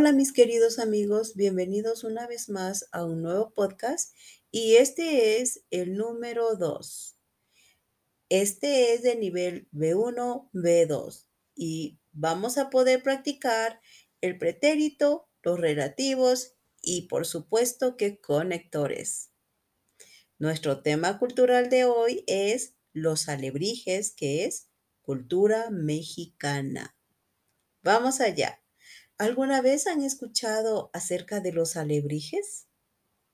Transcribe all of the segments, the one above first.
Hola mis queridos amigos, bienvenidos una vez más a un nuevo podcast y este es el número 2. Este es de nivel B1, B2 y vamos a poder practicar el pretérito, los relativos y por supuesto que conectores. Nuestro tema cultural de hoy es los alebrijes, que es cultura mexicana. Vamos allá. ¿Alguna vez han escuchado acerca de los alebrijes?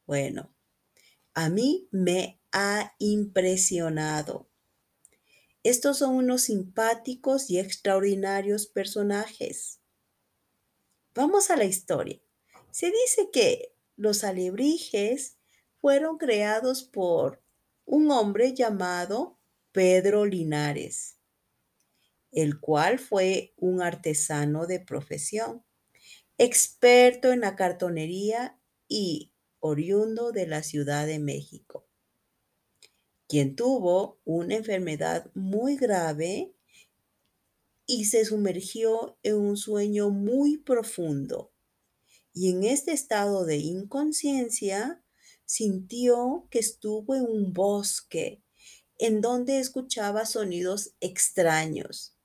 Bueno, a mí me ha impresionado. Estos son unos simpáticos y extraordinarios personajes. Vamos a la historia. Se dice que los alebrijes fueron creados por un hombre llamado Pedro Linares, el cual fue un artesano de profesión experto en la cartonería y oriundo de la Ciudad de México, quien tuvo una enfermedad muy grave y se sumergió en un sueño muy profundo. Y en este estado de inconsciencia sintió que estuvo en un bosque en donde escuchaba sonidos extraños.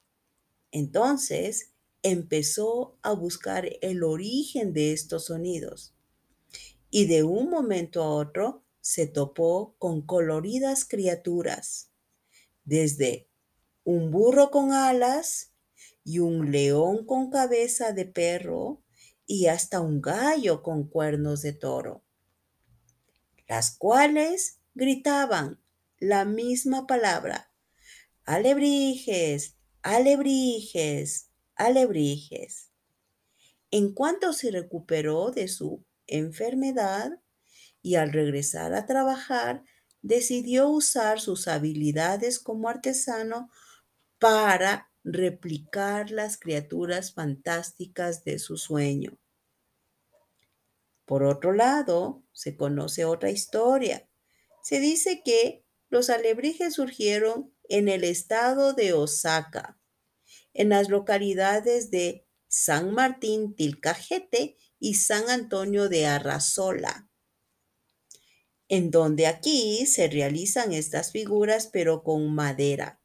Entonces empezó a buscar el origen de estos sonidos. Y de un momento a otro se topó con coloridas criaturas, desde un burro con alas y un león con cabeza de perro y hasta un gallo con cuernos de toro, las cuales gritaban la misma palabra, alebrijes, alebrijes, alebrijes. En cuanto se recuperó de su enfermedad y al regresar a trabajar, decidió usar sus habilidades como artesano para replicar las criaturas fantásticas de su sueño. Por otro lado, se conoce otra historia. Se dice que los alebrijes surgieron en el estado de Osaka, en las localidades de San Martín Tilcajete y San Antonio de Arrazola, en donde aquí se realizan estas figuras pero con madera.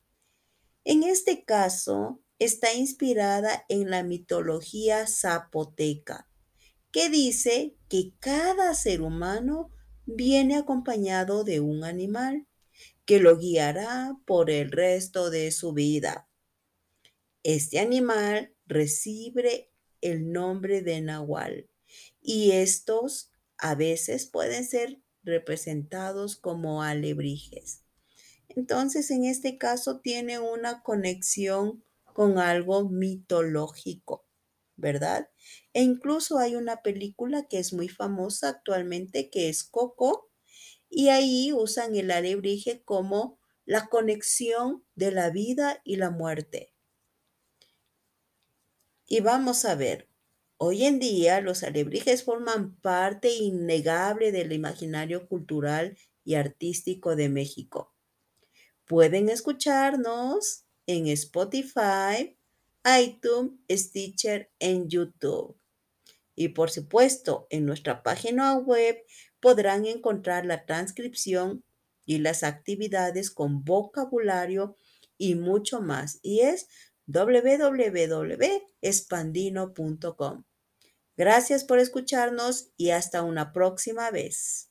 En este caso, está inspirada en la mitología zapoteca, que dice que cada ser humano viene acompañado de un animal que lo guiará por el resto de su vida. Este animal recibe el nombre de Nahual y estos a veces pueden ser representados como alebrijes. Entonces, en este caso tiene una conexión con algo mitológico, ¿verdad? E incluso hay una película que es muy famosa actualmente que es Coco y ahí usan el alebrije como la conexión de la vida y la muerte. Y vamos a ver, hoy en día los alebrijes forman parte innegable del imaginario cultural y artístico de México. Pueden escucharnos en Spotify, iTunes, Stitcher, en YouTube. Y por supuesto, en nuestra página web podrán encontrar la transcripción y las actividades con vocabulario y mucho más. Y es www.espandino.com. Gracias por escucharnos y hasta una próxima vez.